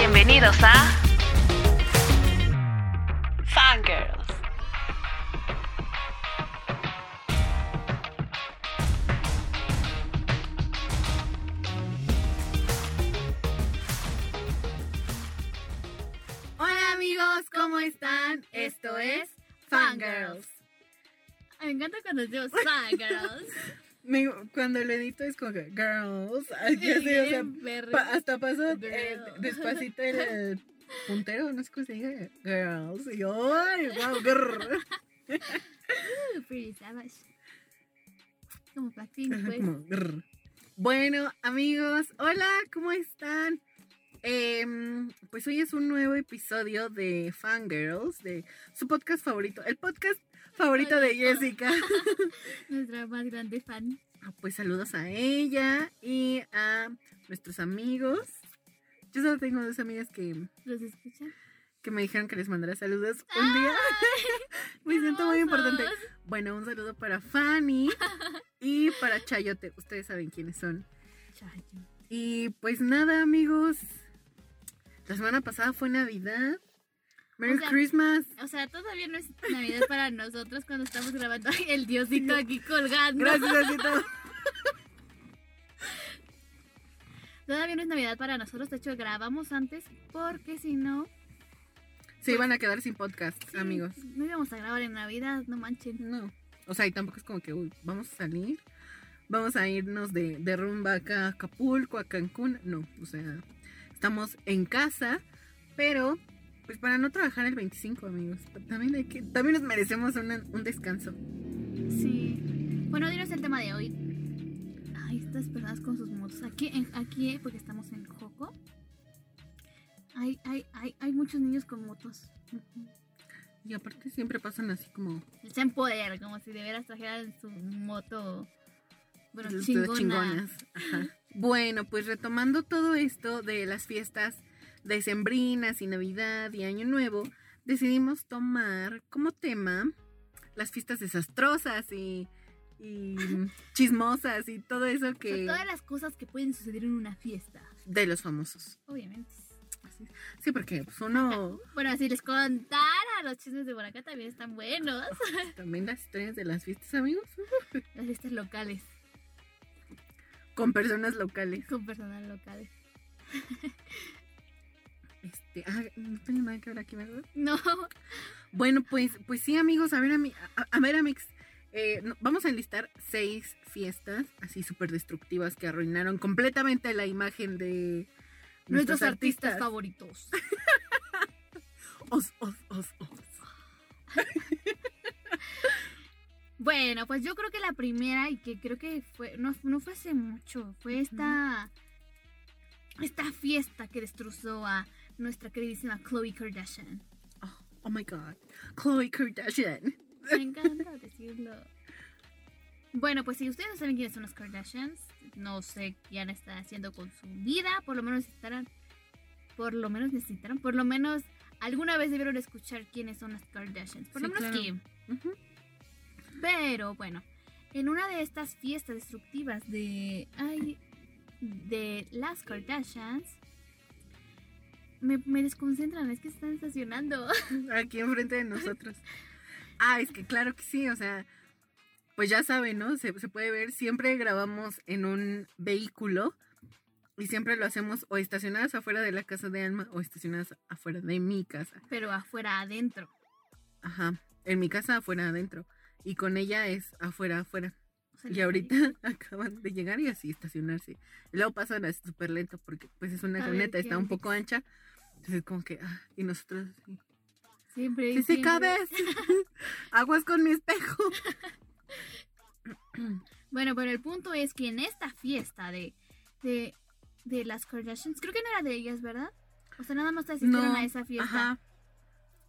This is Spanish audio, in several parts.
Bienvenidos a Fangirls. Hola amigos, ¿cómo están? Esto es Fangirls. Me encanta cuando decimos fangirls. Me- cuando lo edito es como que girls, así, o sea, pa- hasta pasó eh, Girl. despacito el puntero, no sé cómo se diga, girls, y yo, wow, grr. Uh, Pretty savage. Como Blackpink, pues. Como. Bueno, amigos, hola, ¿cómo están? Em, pues hoy es un nuevo episodio de Fangirls, de su podcast favorito, el podcast favorito de Jessica. Nuestra más grande fan. Ah, Pues saludos a ella y a nuestros amigos. Yo solo tengo dos amigas que, ¿Los escucha? que me dijeron que les mandara saludos un día. me siento muy importante. Bueno, un saludo para Fanny y para Chayote. Ustedes saben quiénes son. Chayo. Y pues nada, amigos. La semana pasada fue Navidad. Merry O sea, Christmas. O sea, todavía no es Navidad para nosotros cuando estamos grabando. El diosito aquí colgando. Gracias, Diosito. Todavía no es Navidad para nosotros. De hecho, grabamos antes porque si no. Se iban a quedar sin podcast, sí, amigos. No íbamos a grabar en Navidad, no manchen. No. O sea, y tampoco es como que, uy, vamos a salir. Vamos a irnos de, de rumba acá a Acapulco, a Cancún. No, o sea, estamos en casa, pero pues para no trabajar el 25, amigos. También hay que, también nos merecemos una- un descanso. Sí. Bueno, dinos el tema de hoy. Ay, estas personas con sus motos. Aquí, en- aquí eh, porque estamos en Joco. Hay, hay, hay, hay muchos niños con motos. Y aparte siempre pasan así como Le echan poder, como si de veras trajeran su moto. Bueno, Ustedes chingona. chingonas. Ajá. Bueno, pues retomando todo esto de las fiestas decembrinas y Navidad y Año Nuevo, decidimos tomar como tema las fiestas desastrosas y, y chismosas y todo eso O sea, que todas las cosas que pueden suceder en una fiesta. de los famosos. Obviamente. Sí, porque pues, uno Bueno, si les contara, los chismes de por acá también están buenos. también las historias de las fiestas, amigos, Las fiestas locales, con personas locales. con personas locales. Este, ah, no nada que ver aquí, ¿verdad? No. Bueno, pues, pues sí, amigos, a ver, a, a ver, amigos, eh, no- vamos a enlistar seis fiestas así súper destructivas que arruinaron completamente la imagen de Nuestros artistas favoritos. Os, os, os, os. Bueno, pues yo creo que la primera y que creo que fue no, no fue hace mucho, fue esta esta fiesta que destrozó a nuestra queridísima Khloe Kardashian. Oh, oh my God, Chloe Kardashian. Me encanta decirlo. Bueno, pues si ustedes no saben quiénes son las Kardashians, no sé qué han estado haciendo con su vida, por lo menos necesitarán, por lo menos necesitarán, por lo menos alguna vez debieron escuchar quiénes son las Kardashians, por lo menos claro. Kim. Pero bueno, en una de estas fiestas destructivas de, ay, de las Kardashians, me, me desconcentran, es que están estacionando. Aquí enfrente de nosotros. Ah, es que claro que sí, o sea, pues ya saben, ¿no? Se, se puede ver, siempre grabamos en un vehículo y siempre lo hacemos o estacionadas afuera de la casa de Alma o estacionadas afuera de mi casa. Pero afuera, adentro. Ajá, en mi casa afuera adentro y con ella es afuera afuera. O sea, Y ahorita acaban de llegar y así estacionarse. Y luego pasan así súper lento porque pues es una A camioneta, ¿qué está un poco ancha. Entonces como que, ah, y nosotros así, Siempre. Sí, sí, cabes. Aguas con mi espejo. Bueno, pero el punto es que en esta fiesta de, de, de las Kardashians, creo que no era de ellas, ¿verdad? O sea, nada más asistieron a esa fiesta. Ajá.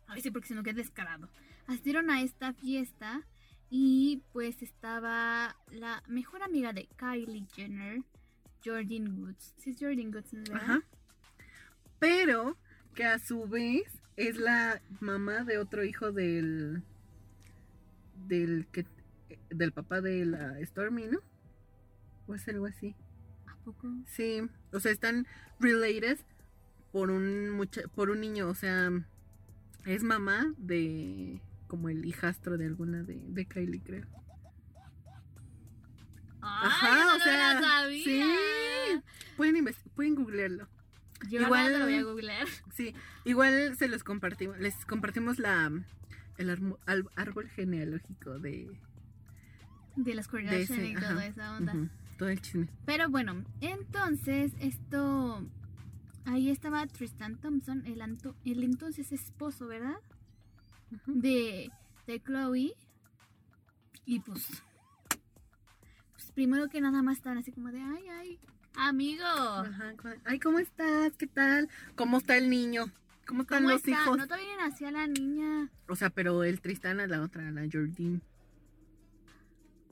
Ay, sí, porque si no, qué descarado. Asistieron a esta fiesta y pues estaba la mejor amiga de Kylie Jenner, Jordan Woods. Sí, es Jordan Woods, ¿no es ¿verdad? Ajá. Pero que a su vez es la mamá de otro hijo del del que del papá de la Stormy, ¿no? O es algo así. ¿A poco? Sí, o sea, están related, por un mucha- por un niño, o sea, es mamá de como el hijastro de alguna de, de Kylie, creo. Ajá, no o sea, sabía. sí. Pueden pueden googlearlo. Yo Igual- lo voy a googlear. Sí, igual se los compartimos, les compartimos la el árbol genealógico de, De las Kardashian y toda esa onda. todo el chisme. Pero bueno, entonces esto... Ahí estaba Tristan Thompson, el, anto- el entonces esposo, ¿verdad? De, de Chloe. Y pues... Pues primero que nada más estaban así como de, ay, ay, amigo. Ajá, Ay, ¿cómo estás? ¿Qué tal? ¿Cómo está el niño? ¿Cómo están ¿Cómo los está? hijos? No todavía nacía la niña. O sea, pero el Tristán a la otra, a la Jordine.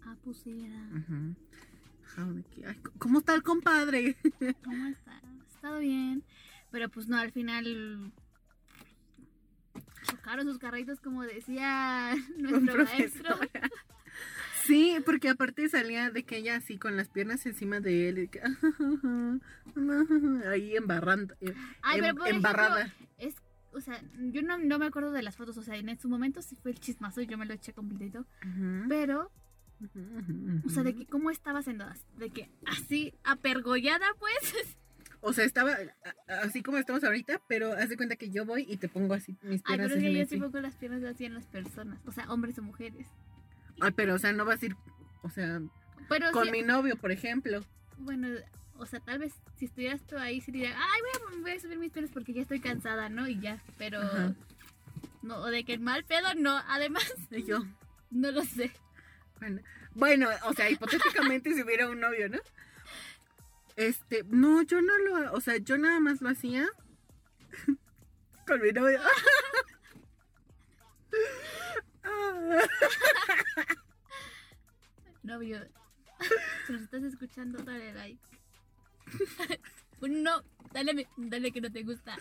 Ah, pues era. Ajá, ay, ¿Cómo está el compadre? ¿Cómo está? ¿Ha estado bien? Pero pues no, al final chocaron sus carritos como decía nuestro maestro. Sí, porque aparte salía de que ella así con las piernas encima de él, y que, ahí embarrando, em- Ay, pero em- por embarrada. ejemplo, es, o sea, yo no, no me acuerdo de las fotos, o sea, en su momento sí fue el chismazo y yo me lo eché completito, pero, o sea, de que cómo estaba haciendo, de que así apergollada pues. O sea, estaba así como estamos ahorita, pero haz de cuenta que yo voy y te pongo así mis Ay, piernas pero es que yo sí pongo las piernas así en las personas, o sea, hombres o mujeres. Ay, pero o sea, no vas a ir, o sea, Pero con mi novio, por ejemplo. Bueno, o sea, tal vez si estuvieras tú ahí, sí diría, ay, voy a, voy a subir mis piernas porque ya estoy cansada, ¿no? Y ya, pero... Ajá. No, o de que el mal pedo, no. Además, Y yo, no lo sé. Bueno, bueno, o sea, hipotéticamente si hubiera un novio, ¿no? Este, no, yo no lo, o sea, yo nada más lo hacía con mi novio. Ah, Novio, si nos estás escuchando, dale like. No, dale, dale que no te gusta.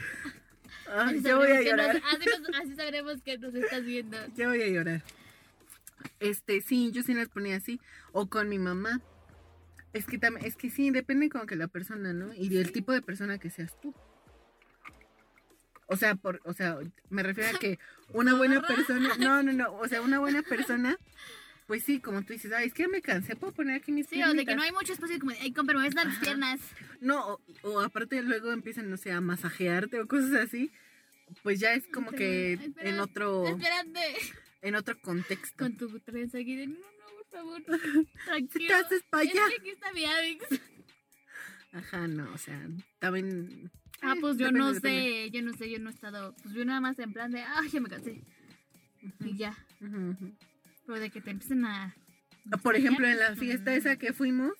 Así yo voy a llorar. nos- así, nos- así sabremos que nos estás viendo. Yo voy a llorar. Este, sí, yo sí las ponía así. O con mi mamá. Es que también, es que sí, depende como que la persona, ¿no? Y del tipo de persona que seas tú. O sea, por, o sea, me refiero a que una buena persona, no, no, no, o sea, una buena persona, pues sí, como tú dices, ay, es que me cansé, puedo poner aquí mis Sí, o de que piernitas?" no hay mucho espacio, como ay, compa, me voy a dar las piernas. No, o, o aparte luego empiezan, no sé, a masajearte o cosas así, pues ya es como que en otro, Espérate. en otro contexto. Con tu trenza aquí de, favor, tranquilo. te haces pa' Es allá. que aquí está mi Avix. Ajá, no, o sea, también. Ah, eh, pues yo depende, no depende. sé, yo no sé, yo no he estado, pues yo nada más en plan de, ay, ya me cansé. Y ya, pero de que te empiecen a... Ah, Por ejemplo, en la fiesta esa que fuimos,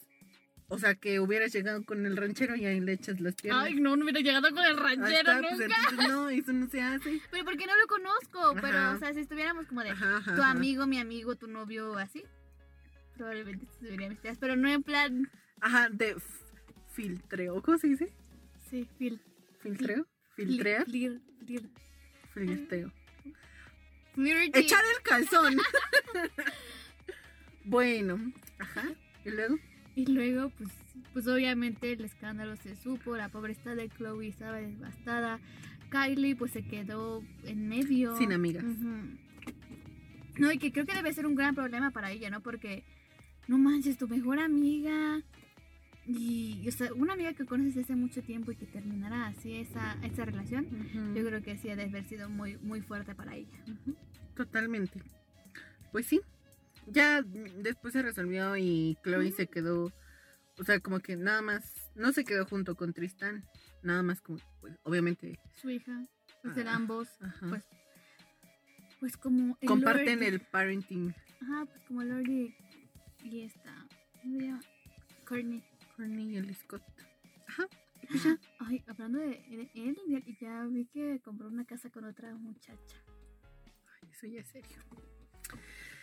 o sea, que hubieras llegado con el ranchero y ahí le echas las piernas. Ay, no, no hubiera llegado con el ranchero está, pues, nunca. no, eso no se hace. Pero porque no lo conozco, pero, o sea, si estuviéramos como de Ajá, ajá, tu amigo, mi amigo, tu novio, así, probablemente se subiría mis pero no en plan, Ajá, de filtreo, ¿cómo se dice? sí, fil, ¿Filtreo? ¿Filtrear? flir, flir. Echar el calzón. bueno, ajá. ¿Y luego? Y luego, pues, pues obviamente el escándalo se supo, la pobreza de Chloe estaba devastada. Kylie pues se quedó en medio. Sin amigas. No, y que creo que debe ser un gran problema para ella, ¿no? Porque, no manches, tu mejor amiga. Y, o sea, una amiga que conoces hace mucho tiempo y que terminará así esa, esa relación, yo creo que sí ha de haber sido muy, muy fuerte para ella. Totalmente. Pues sí. Ya después se resolvió y Chloe se quedó, o sea, como que nada más, no se quedó junto con Tristan, nada más como, pues, obviamente, Su hija, pues Ah, ambos, ajá. pues, pues como el comparten Lord- el parenting. Ajá, pues como Lordy y esta. ¿Cómo se llama? Courtney. Courtney y el Scott. Ajá. Ay, hablando de, él, ya, ya vi que compró una casa con otra muchacha. Eso ya es serio.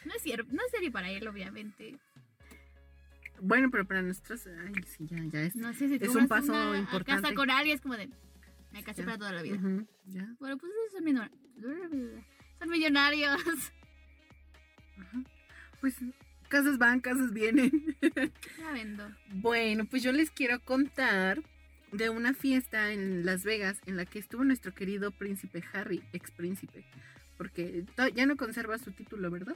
No es serio, no es serio para él, obviamente. Bueno, pero para nosotros, ay, sí, ya, ya es. No sé si Es un paso una importante. casa con alguien, es como de. Me casé Ya. para toda la vida. Ujú, ya. Bueno, pues esos son, minor- son millonarios. Ajá. Pues casas van, casas vienen. ya vendo. Bueno, pues yo les quiero contar de una fiesta en Las Vegas en la que estuvo nuestro querido príncipe Harry, ex príncipe, porque ya no conserva su título, ¿verdad?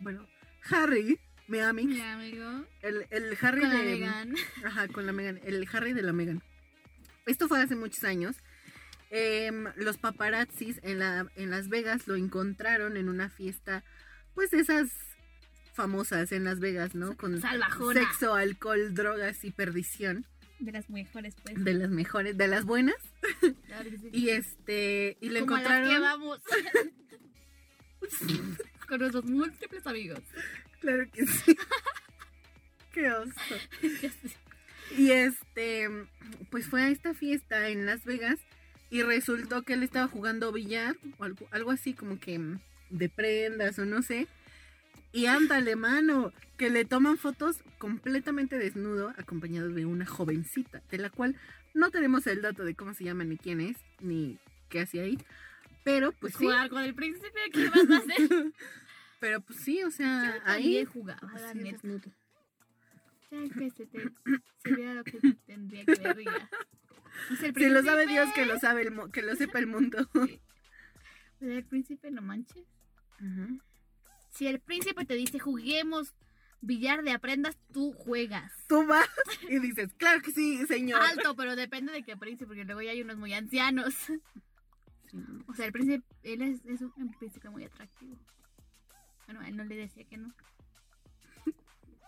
Bueno, Harry, mi amigo, Mi amigo. el, el Harry Con la de... Megan. Ajá, con la Megan, el Harry de la Megan. Esto fue hace muchos años. Em, los paparazzis en, la, en Las Vegas lo encontraron en una fiesta, pues de esas famosas en Las Vegas, ¿no? Con Salvajona. sexo, alcohol, drogas y perdición. De las mejores, pues. De las mejores, de las buenas. Claro que sí. Y este, y lo Como a las que encontraron. vamos. Con nuestros múltiples amigos. Claro que sí. Qué oso. Y este, pues fue a esta fiesta en Las Vegas y resultó que él estaba jugando billar o algo, algo así como que de prendas o no sé. Y ándale, mano, que le toman fotos completamente desnudo acompañado de una jovencita, de la cual no tenemos el dato de cómo se llama ni quién es, ni qué hacía ahí. Pero pues sí, Jugar con el príncipe, ¿qué vas a hacer? pero pues sí, o sea, Yo ahí jugaba, la así neta. desnudo. Ya que se te se viera lo que tendría que ver ya. Si lo sabe Dios, que lo sabe el que lo sepa el mundo. O sea, el príncipe, no manches. Ujú. Si el príncipe te dice juguemos billar de aprendas, tú juegas. Tú vas y dices, claro que sí, señor. Alto, pero depende de qué príncipe, porque luego ya hay unos muy ancianos. O sea, el príncipe, él es, es un, un príncipe muy atractivo. Bueno, él no le decía que no.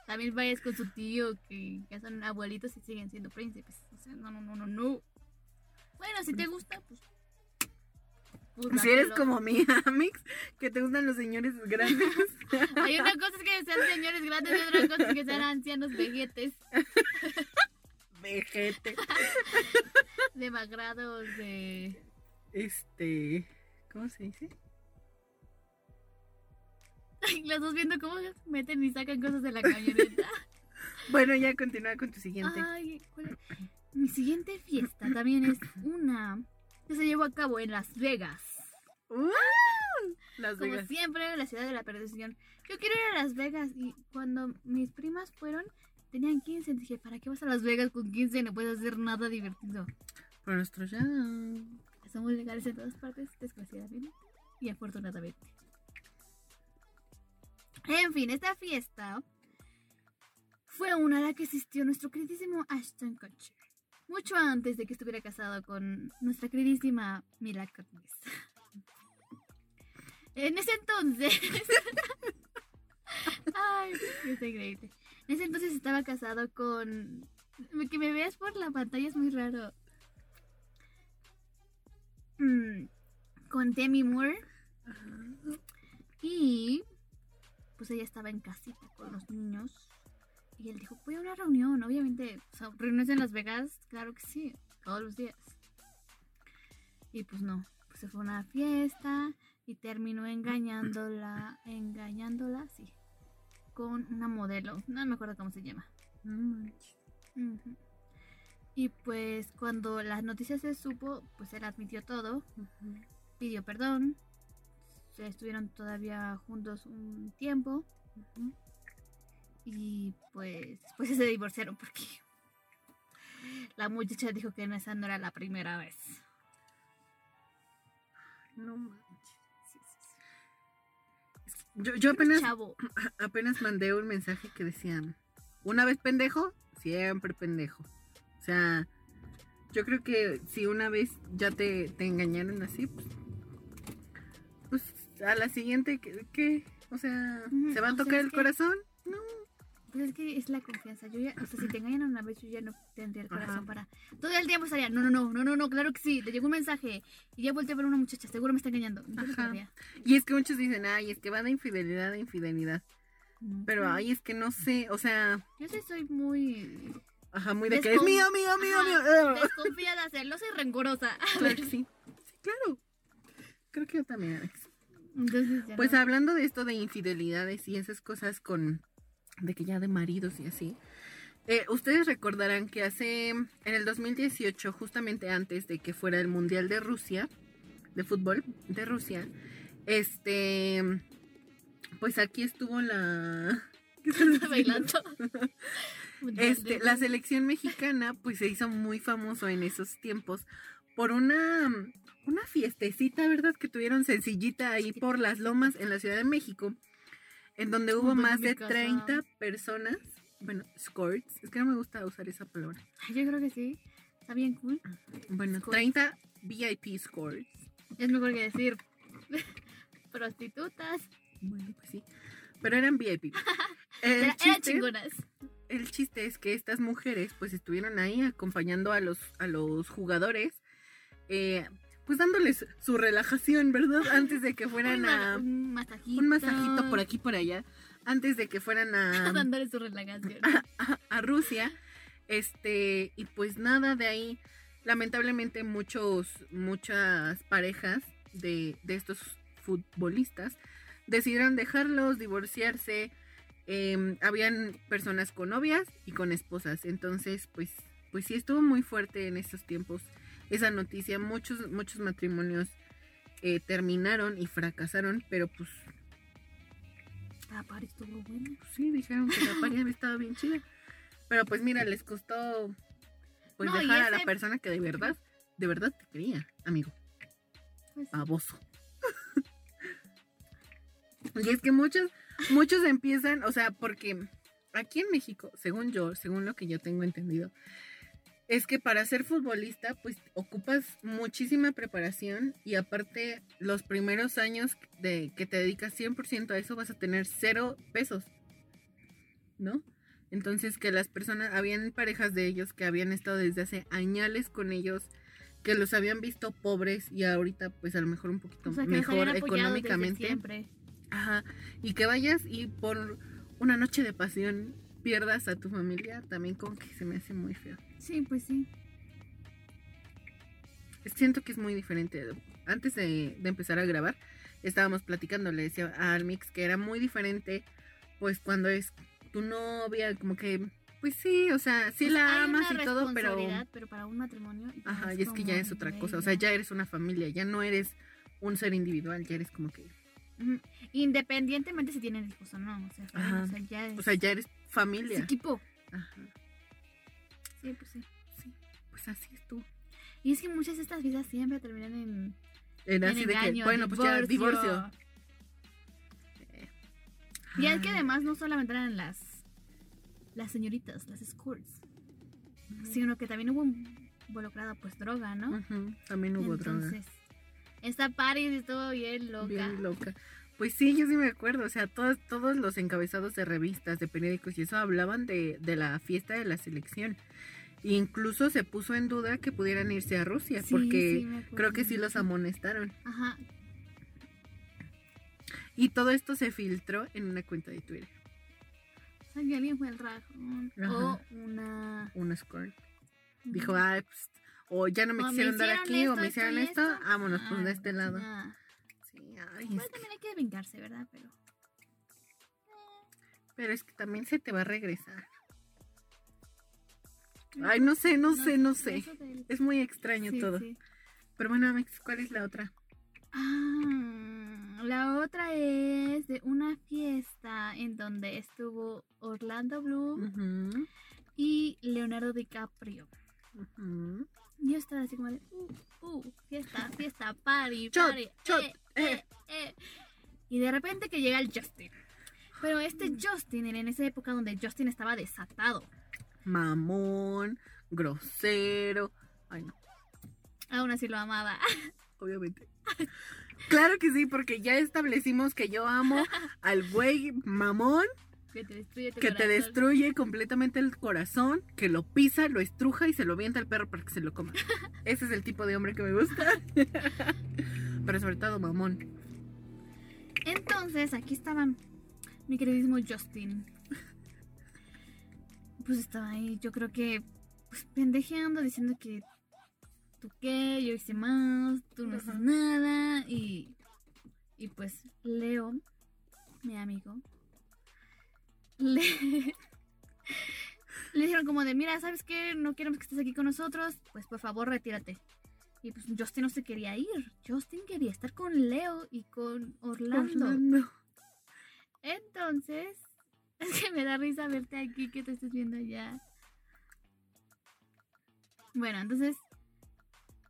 También vayas con su tío, que ya son abuelitos y siguen siendo príncipes. O sea, no, no, no, no, no. Bueno, si te gusta, pues. Pues Si eres como mi Amix, que te gustan los señores grandes. Hay una cosa es que sean señores grandes y otra cosa es que sean ancianos vejetes, Vejete. demagrados, de. Este. ¿Cómo se dice? Los dos viendo cómo meten y sacan cosas de la camioneta. Bueno, ya continúa con tu siguiente. Ay, ¿cuál es? Mi siguiente fiesta también es una que se llevó a cabo en Las Vegas. ¡Uh! Las Como Vegas. siempre, la ciudad de la perdición. Yo quiero ir a Las Vegas y cuando mis primas fueron, tenían 15. Dije, ¿para qué vas a Las Vegas con 15? No puedes hacer nada divertido. Pero nuestros ya. Somos legales en todas partes, desgraciadamente y afortunadamente. En fin, esta fiesta fue una a la que asistió nuestro queridísimo Ashton Kutcher. Mucho antes de que estuviera casado con nuestra queridísima Mila Kunis. En ese entonces... Ay, qué increíble. En ese entonces estaba casado con... Que me veas por la pantalla es muy raro. Mm, con Demi Moore. Y pues ella estaba en casita con los niños. Y él dijo, voy a una reunión, obviamente. O sea, reuniones en Las Vegas, claro que sí, todos los días. Y pues no, pues se fue a una fiesta y terminó engañándola, engañándola, sí, con una modelo. No me acuerdo cómo se llama. Y pues cuando las noticias se supo, pues él admitió todo, pidió perdón, se estuvieron todavía juntos un tiempo. Y pues después se divorciaron porque la muchacha dijo que esa no era la primera vez. No manches. Sí, sí, sí. Yo, yo apenas, Chavo, apenas mandé un mensaje que decía: Una vez pendejo, siempre pendejo. O sea, yo creo que si una vez ya te, te engañaron así, pues, pues a la siguiente, ¿qué? O sea, ¿se va a sea, tocar el que- corazón? No. Es que es la confianza. Yo ya, o sea, si te engañan una vez, yo ya no tendría el corazón Ajá. para. Todo el tiempo estaría, no, no, no, no, no, no, claro que sí. Le llegó un mensaje y ya volteé a ver a una muchacha, seguro me está engañando. Ajá. Y es que muchos dicen, ay, es que va de infidelidad a infidelidad. No. Pero ay, es que no sé, o sea, Yo sí soy muy ajá, muy de que es Descon- mío, mío, mío, Ajá, mío. desconfiada, celosa y rencorosa. Claro que sí. Sí, claro. Creo que yo también, Alex. Entonces, ya Pues no. hablando de esto de infidelidades y esas cosas con de que ya de maridos y así. eh, ustedes recordarán que hace en el 2018, justamente antes de que fuera el Mundial de Rusia, de fútbol de Rusia, este pues aquí estuvo la ¿qué estás Está bailando. Este, la selección mexicana pues se hizo muy famoso en esos tiempos por una, una fiestecita, ¿verdad? Que tuvieron sencillita ahí por las lomas en la Ciudad de México, en donde hubo más de casa. 30 personas, bueno, escorts, es que no me gusta usar esa palabra, Yo creo que sí. Está bien cool. bueno, Escorts. 30 VIP escorts. Es mejor que decir prostitutas. Bueno, pues sí, pero eran VIP. El Era, eran chingonas. el chiste es que estas mujeres pues estuvieron ahí acompañando a los, a los jugadores, eh, pues dándoles su relajación, ¿verdad? Antes de que fueran a... un masajito. Un masajito por aquí, por allá, antes de que fueran a, Dándole su relajación. a, a Rusia. Este, y pues nada de ahí. Lamentablemente muchos, muchas parejas de, de estos futbolistas decidieron dejarlos, divorciarse. Em, habían personas con novias y con esposas. Entonces, pues, pues sí estuvo muy fuerte en estos tiempos esa noticia. Muchos, muchos matrimonios eh, terminaron y fracasaron, pero pues Ah, París estuvo bueno. pues sí, dijeron que la pareja había estado bien chida. Pero pues mira, les costó pues No, dejar a la persona que de verdad, de verdad te quería, amigo, Pues, baboso. y es que muchos, muchos empiezan, o sea, porque aquí en México, según yo, según lo que yo tengo entendido, es que para ser futbolista, pues ocupas muchísima preparación y aparte los primeros años de que te dedicas 100% a eso vas a tener cero pesos, ¿no? Entonces que las personas, habían parejas de ellos que habían estado desde hace añales con ellos, que los habían visto pobres y ahorita pues a lo mejor un poquito o sea, mejor económicamente. siempre. Ajá, y que vayas y por una noche de pasión pierdas a tu familia, también como que se me hace muy feo. Sí, pues sí. Siento que es muy diferente. Antes de, de empezar a grabar, estábamos platicando, le decía a Almix que era muy diferente, pues cuando es tu novia, como que, pues sí, o sea, sí sea, la amas y todo, pero... pero para un matrimonio. Ajá, y es que ya es otra cosa, o sea, ya eres una familia, ya no eres un ser individual, ya eres como que. Independientemente si tienen hijos o no. O sea, o sea ya es, o sea, ya eres es familia. equipo. Ajá, Sí, pues sí. sí, pues así es tú. Y es que muchas de estas vidas siempre terminan en, Era en así de que, bueno, pues ya, divorcio. divorcio. Y es que además no solamente eran las las señoritas, las escorts, sino que también hubo involucrada pues droga, ¿no? También hubo droga. Entonces, esta Paris estuvo bien loca. Bien loca. Pues sí, yo sí me acuerdo, o sea, todos, todos los encabezados de revistas, de periódicos y eso hablaban de, de la fiesta de la selección. Incluso se puso en duda que pudieran irse a Rusia, Sí, porque sí, creo que sí los amonestaron. Ajá. Y todo esto se filtró en una cuenta de Twitter. O sea, que alguien fue el. O una. Un score. Dijo, ah, pues, o ya no me O quisieron dar aquí, o esto, me hicieron y esto, vámonos, pues Ah, de este lado. ah. Ay, Pues también hay que vengarse, ¿verdad? Pero. pero es que también se te va a regresar. Ay, no sé, no sé, no sé. del- Es muy extraño sí, todo. sí. Pero bueno, Amex, ¿cuál es la otra? Ah, la otra es de una fiesta en donde estuvo Orlando Bloom y Leonardo DiCaprio. ujú. Yo estaba así como de, uh, uh, fiesta, fiesta, party, party, shot, eh, eh, eh. Y de repente que llega el Justin. Pero este Justin era en esa época donde Justin estaba desatado. Mamón, grosero. Ay, no, Aún así lo amaba. obviamente. Claro que sí, porque ya establecimos que yo amo al güey mamón Que te destruye tu que te destruye completamente el corazón, que lo pisa, lo estruja y se lo avienta al perro para que se lo coma. Ese es el tipo de hombre que me gusta. Pero sobre todo mamón. Entonces, aquí estaba mi queridísimo Justin. Pues estaba ahí, yo creo que, pues pendejeando, diciendo que tú qué, yo hice más, tú no haces nada. Y, y pues Leo, mi amigo, le, le dijeron como de, mira, ¿sabes qué? No queremos que estés aquí con nosotros, pues por favor retírate. Y pues Justin no se quería ir. Justin quería estar con Leo y con Orlando. Orlando. Entonces, Es que me da risa verte aquí que te estés viendo allá. Bueno, entonces,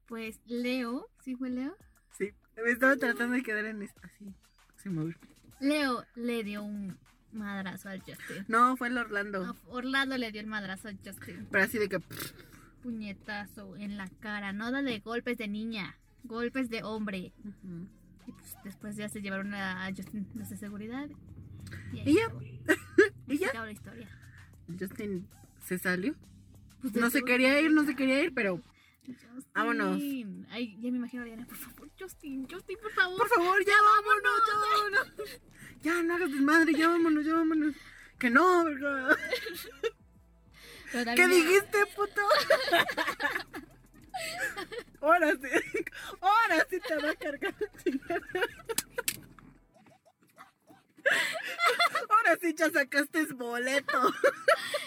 pues Leo, ¿sí fue Leo? Sí, me estaba tratando de quedar en esto, así, sin mover. Leo le dio un madrazo al Justin. No, fue el Orlando. Orlando le dio el madrazo al Justin. Pero así de que. Puñetazo en la cara. No de golpes de niña, golpes de hombre. Y pues después ya se llevaron a Justin los de seguridad. Y, ¿Y ya? ¿Y ya? la historia. Justin se salió. Pues No se quería ir, no se quería ir, pero. Justin. Vámonos. Ay, ya me imagino a Diana, por favor, Justin, Justin, por favor. Por favor, ya vámonos, ya vámonos. Ya, no hagas desmadre, ya vámonos, ya vámonos. Que no. Pero ¿Qué dijiste, puto? Ahora sí, ahora sí te va a cargar chingada. Ahora sí ya sacaste boleto.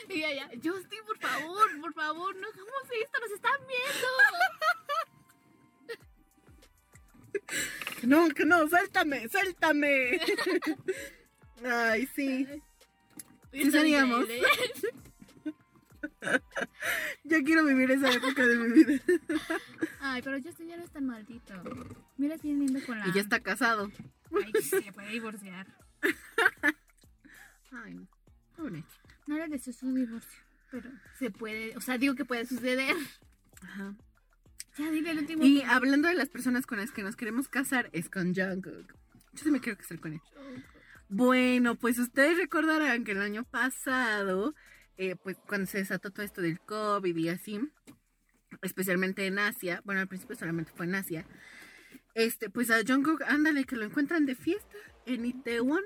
Y ya, ya, Justin, por favor, por favor, no hagamos esto, nos están viendo. No, que no, suéltame, suéltame. Ay, sí. ¿Qué seríamos? Ya quiero vivir esa época de mi vida. Ay, pero Justin ya no es tan maldito. Mira, siguen viendo con la. Y ya está casado. Ay, se puede divorciar. Ay, pobre. No le deseo su divorcio, pero se puede, o sea, digo que puede suceder. Ajá. Ya dile el último. Y hablando de las personas con las que nos queremos casar, es con Jungkook. Yo sí me quiero casar con él. Bueno, pues ustedes recordarán que el año pasado, eh, pues cuando se desató todo esto del COVID y así, especialmente en Asia, bueno, al principio solamente fue en Asia, este, pues a Jungkook, ándale, que lo encuentran de fiesta en Itaewon.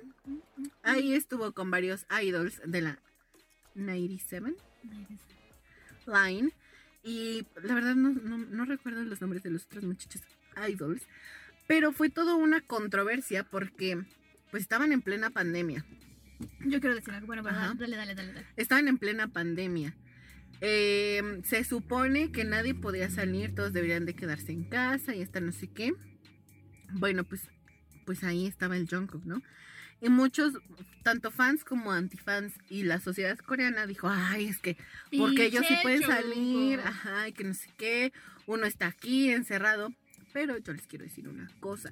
Ahí estuvo con varios idols de la 97 Line. Y la verdad no, no, no recuerdo los nombres de los otros muchachos idols. Pero fue toda una controversia porque pues estaban en plena pandemia. Yo quiero decir algo. Bueno, verdad, dale, dale, dale, dale. Estaban en plena pandemia. Eh, se supone que nadie podía salir, todos deberían de quedarse en casa y hasta no sé qué. Bueno, pues, pues ahí estaba el Jungkook, ¿no? Y muchos, tanto fans como antifans y la sociedad coreana dijo, ay, es que porque ellos sí pueden salir, ajá, y que no sé qué, uno está aquí encerrado, pero yo les quiero decir una cosa.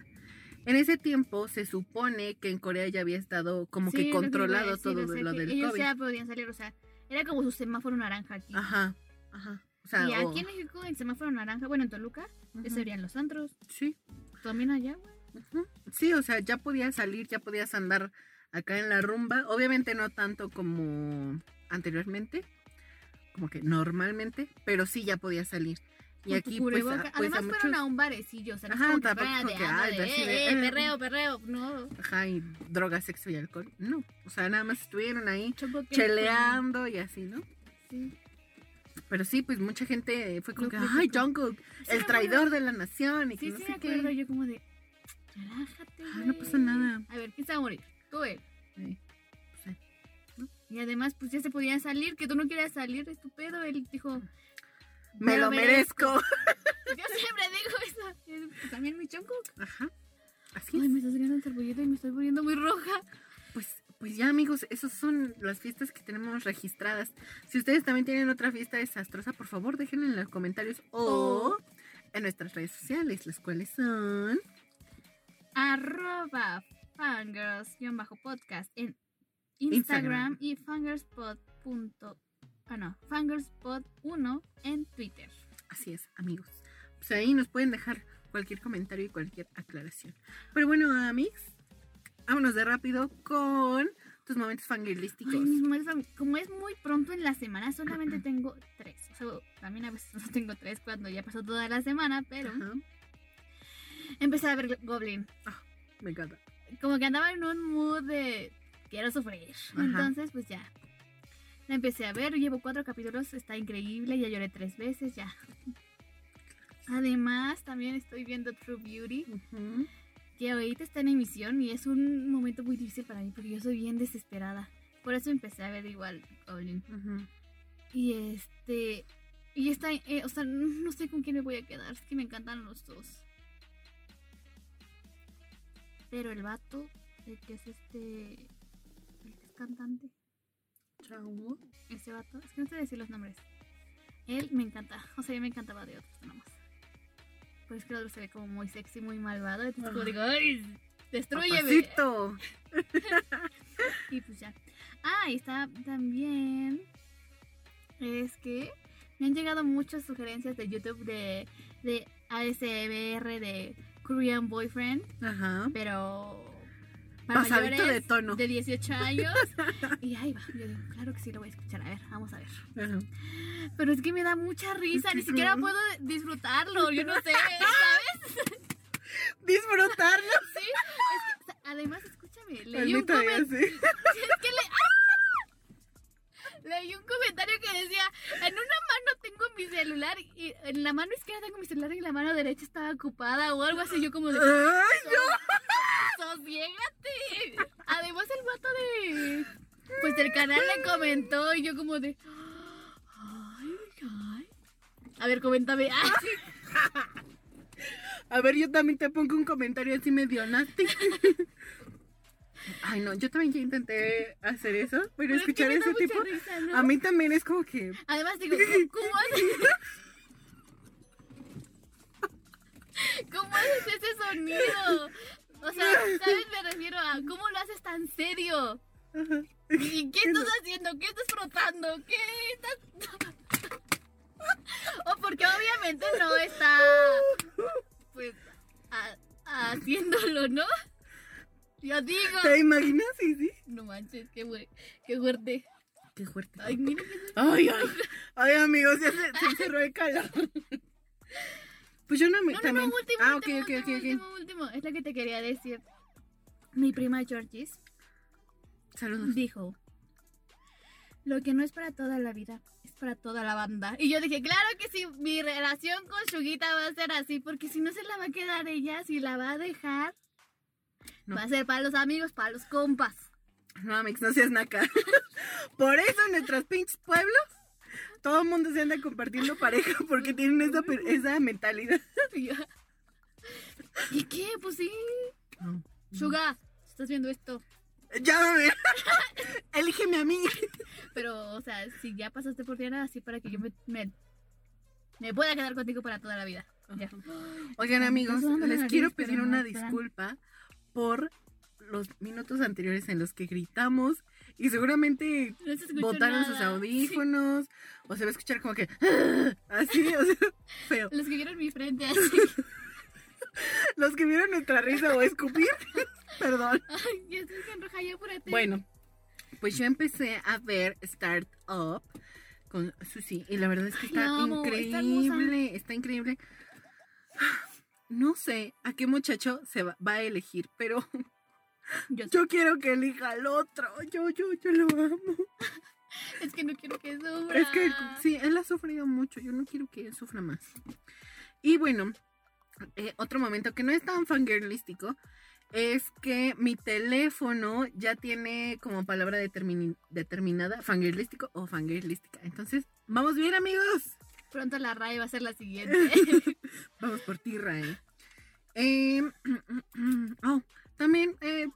En ese tiempo se supone que en Corea ya había estado como Sí, que que controlado decir, todo o sea, lo que del ellos COVID. ya podían salir, o sea, era como su semáforo naranja aquí. Ajá, ajá. O sea, y aquí en México, en semáforo naranja, bueno, en Toluca, Ujú. esos serían los antros. Sí, También allá, güey. Sí, o sea, ya podías salir, ya podías andar acá en la rumba. Obviamente no tanto como anteriormente, como que normalmente, pero sí ya podías salir. Y aquí, pues, a- pues, a Además, fueron a un barecillo, o sea, no Ajá, como que fuera de, que, ay, de, de, eh, eh, perreo, perreo, no. Ajá, y droga, sexo y alcohol. No, o sea, nada más estuvieron ahí que- cheleando y así, ¿no? Sí. Pero sí, pues mucha gente fue como Lo que, ay, Jungkook, Sí, el traidor de la nación y que Sí, no sí, sé me qué. Yo como de, relájate, Ay, no güey". pasa nada. A ver, ¿quién se va a morir? Tú, él. Sí, pues. Y además, pues ya se podía salir, que tú no querías salir, es tu pedo. Él dijo, Me lo merezco. Yo siempre digo eso. Pues también mi choco. Ajá. Así Ay, es. me está saliendo el y me estoy poniendo muy roja. Pues, pues ya, amigos, esas son las fiestas que tenemos registradas. Si ustedes también tienen otra fiesta desastrosa, por favor, déjenla en los comentarios o en nuestras redes sociales, las cuales son. Arroba fangirls-podcast en Instagram, Instagram. y fangirlspot. punto- Ah, no, fangirlspot1 en Twitter. Así es, amigos. Pues ahí nos pueden dejar cualquier comentario y cualquier aclaración. Pero bueno, amigos, vámonos de rápido con tus momentos fangirlísticos. Ay, mis momentos como es muy pronto en la semana, solamente tengo tres. O sea, también a veces no tengo tres cuando ya pasó toda la semana, pero Ajá, empecé a ver Goblin. me encanta. Como que andaba en un mood de quiero sufrir. Ajá. Entonces, pues ya. La empecé a ver, llevo cuatro capítulos, está increíble, ya lloré tres veces, ya. Además, también estoy viendo True Beauty, que ahorita está en emisión y es un momento muy difícil para mí porque yo soy bien desesperada. Por eso empecé a ver igual Goblin. Y este. Y está. eh, o sea, no sé con quién me voy a quedar. Es que me encantan los dos. Pero el vato, el que es este. El que es cantante. Chao. Ese vato, es que no sé decir los nombres. Él me encanta. O sea, mí me encantaba de otros nomás. Pero es que el otro se ve como muy sexy, muy malvado. Entonces, como digo, ¡ay! ¡Destruyeme! Y pues ya. Ah, y está también. Es que me han llegado muchas sugerencias de YouTube de, de ASMR de Korean Boyfriend, Ajá. pero para Pasadito mayores de tono. de 18 años. y ahí va. Yo digo, claro que sí lo voy a escuchar. A ver, vamos a ver. Ajá. Pero es que me da mucha risa, ni siquiera puedo disfrutarlo. Yo no sé, ¿sabes? Disfrutarlo. Sí. Es que, además, escúchame, leí un, Maldita comen- sea, sí. es que le- ¡Ah! Leí un comentario que decía, en una mano tengo mi celular y en la mano izquierda tengo mi celular y la mano derecha estaba ocupada o algo así. Yo como de, Ay, sosiégate. Además el vato de, pues del canal le comentó y yo como de, ay, ay. A ver, coméntame. Ay, A ver, yo también te pongo un comentario así medio nasty. Ay, no, yo también ya intenté hacer eso, pero pero es que escuchar ese tipo, risa, ¿no? a mí también es como que... Además digo, ¿cómo haces? ¿Cómo haces ese sonido? O sea, ¿sabes? Me refiero a ¿cómo lo haces tan serio? Ajá. ¿Y qué estás haciendo? ¿Qué estás frotando? ¿Qué estás...? O porque obviamente no está, pues, a- haciéndolo, ¿no? Yo digo... ¿Te imaginas? Sí, sí. No manches, qué, qué fuerte. Qué fuerte. Ay, mira. Ay, ay, ay, amigos, ya se, se encerró el calor. Pues yo no me... No, no, último, ah, ok, último, ok, último, ok, ok. último, último. Es lo que te quería decir. Mi prima Georgis Saludos. dijo, lo que no es para toda la vida, es para toda la banda. Y yo dije, claro que sí, mi relación con Shuguita va a ser así, porque si no se la va a quedar ella, si la va a dejar, No. va a ser para los amigos, para los compas. No, Amix, no seas naca. Por eso en nuestros pinches pueblos todo el mundo se anda compartiendo pareja porque tienen esa, esa mentalidad. Y yo, ¿Y qué? Pues sí. Shuga, estás viendo esto. Llámame. Elígeme a mí. Pero, o sea, si ya pasaste por Diana, así para que yo me, me, me pueda quedar contigo para toda la vida. Ya. Oigan, amigos, les quiero pedir no, una disculpa por los minutos anteriores en los que gritamos y seguramente No botaron sus audífonos o se va a escuchar como que así, o sea, feo. Los que vieron mi frente así. Los que vieron nuestra risa o escupir, perdón. Ay, ya estoy bien roja, ya apúrate. Bueno, pues yo empecé a ver Start Up con Susi y la verdad es que está la amo, está increíble, está, increíble. No sé a qué muchacho se va, va a elegir, pero Yo quiero que elija al otro. Yo, yo, yo lo amo. Es que no quiero que sufra. Es que sí, él ha sufrido mucho. Yo no quiero que él sufra más. Y bueno, eh, otro momento que no es tan fangirlístico es que mi teléfono ya tiene como palabra determini- determinada fangirlístico o fangirlística. Entonces, vamos bien, amigos. Pronto la RAE va a ser la siguiente. Vamos por ti, Rae. Eh, oh, también, eh,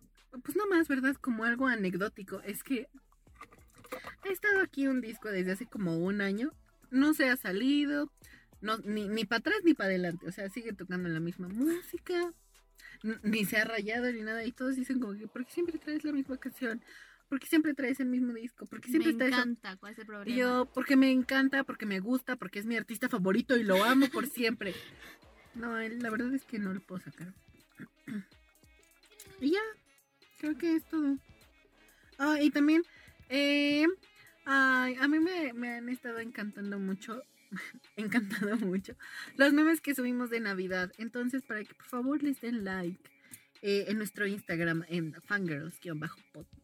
pues no más, ¿verdad? Como algo anecdótico. Es que ha estado aquí un disco desde hace como un año. No se ha salido. No, ni, ni para atrás ni para adelante. O sea, sigue tocando la misma música. Ni se ha rayado ni nada. Y todos dicen como que, ¿por qué siempre traes la misma canción? ¿Por qué siempre traes el mismo disco? ¿Por qué siempre me encanta. ¿Cuál es el problema? Y yo, porque me encanta, porque me gusta, porque es mi artista favorito y lo amo por siempre. No, la verdad es que no lo puedo sacar. Y ya, creo que es todo. Ah, y también, eh, ay, a mí me, me han estado encantando mucho, encantado mucho, los memes que subimos de Navidad. Entonces, para que por favor les den like eh, en nuestro Instagram, en fangirls-podcast.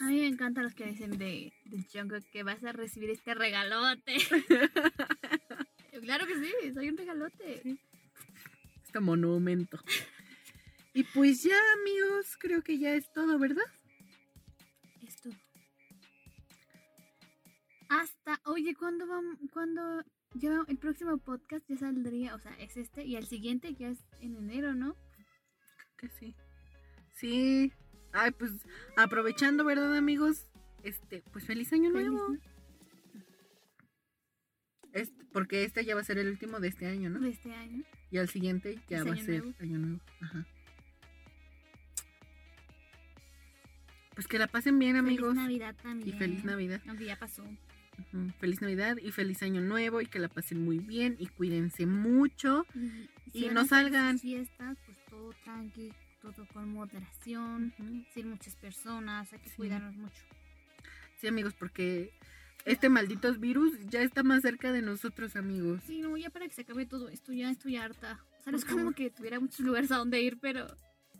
A mí me encantan los que dicen de, Jungkook que vas a recibir este regalote. claro que sí, soy un regalote. este monumento. Y pues ya, amigos, creo que ya es todo, ¿verdad? Esto. Hasta, oye, ¿cuándo vamos? ¿Cuándo? El próximo podcast ya saldría, o sea, es este y el siguiente ya es en enero, ¿no? Que sí. Sí. Ay, pues aprovechando, ¿verdad, amigos? este, pues feliz año Feliz, nuevo. ¿no? Este- porque este ya va a ser el último de este año, ¿no? De este año. Y al siguiente ya Es va a ser nuevo. año nuevo. Ajá. Pues que la pasen bien, amigos. Feliz Navidad también. Y feliz Navidad. Aunque ya pasó. Feliz Navidad y feliz año nuevo y que la pasen muy bien y cuídense mucho. Y, no salgan. fiestas, pues todo tranqui, todo con moderación. Sin muchas personas, hay que Sí. cuidarnos mucho. Sí, amigos, porque este maldito virus ya está más cerca de nosotros, amigos. Sí, no, ya para que se acabe todo esto, ya estoy harta. O sea, no es como que tuviera muchos lugares a donde ir, pero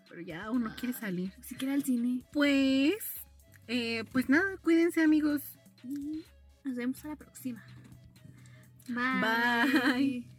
Pero ya uno quiere salir. ni siquiera al cine. Pues, eh, pues nada, cuídense, amigos. Y nos vemos a la próxima. Bye. Bye.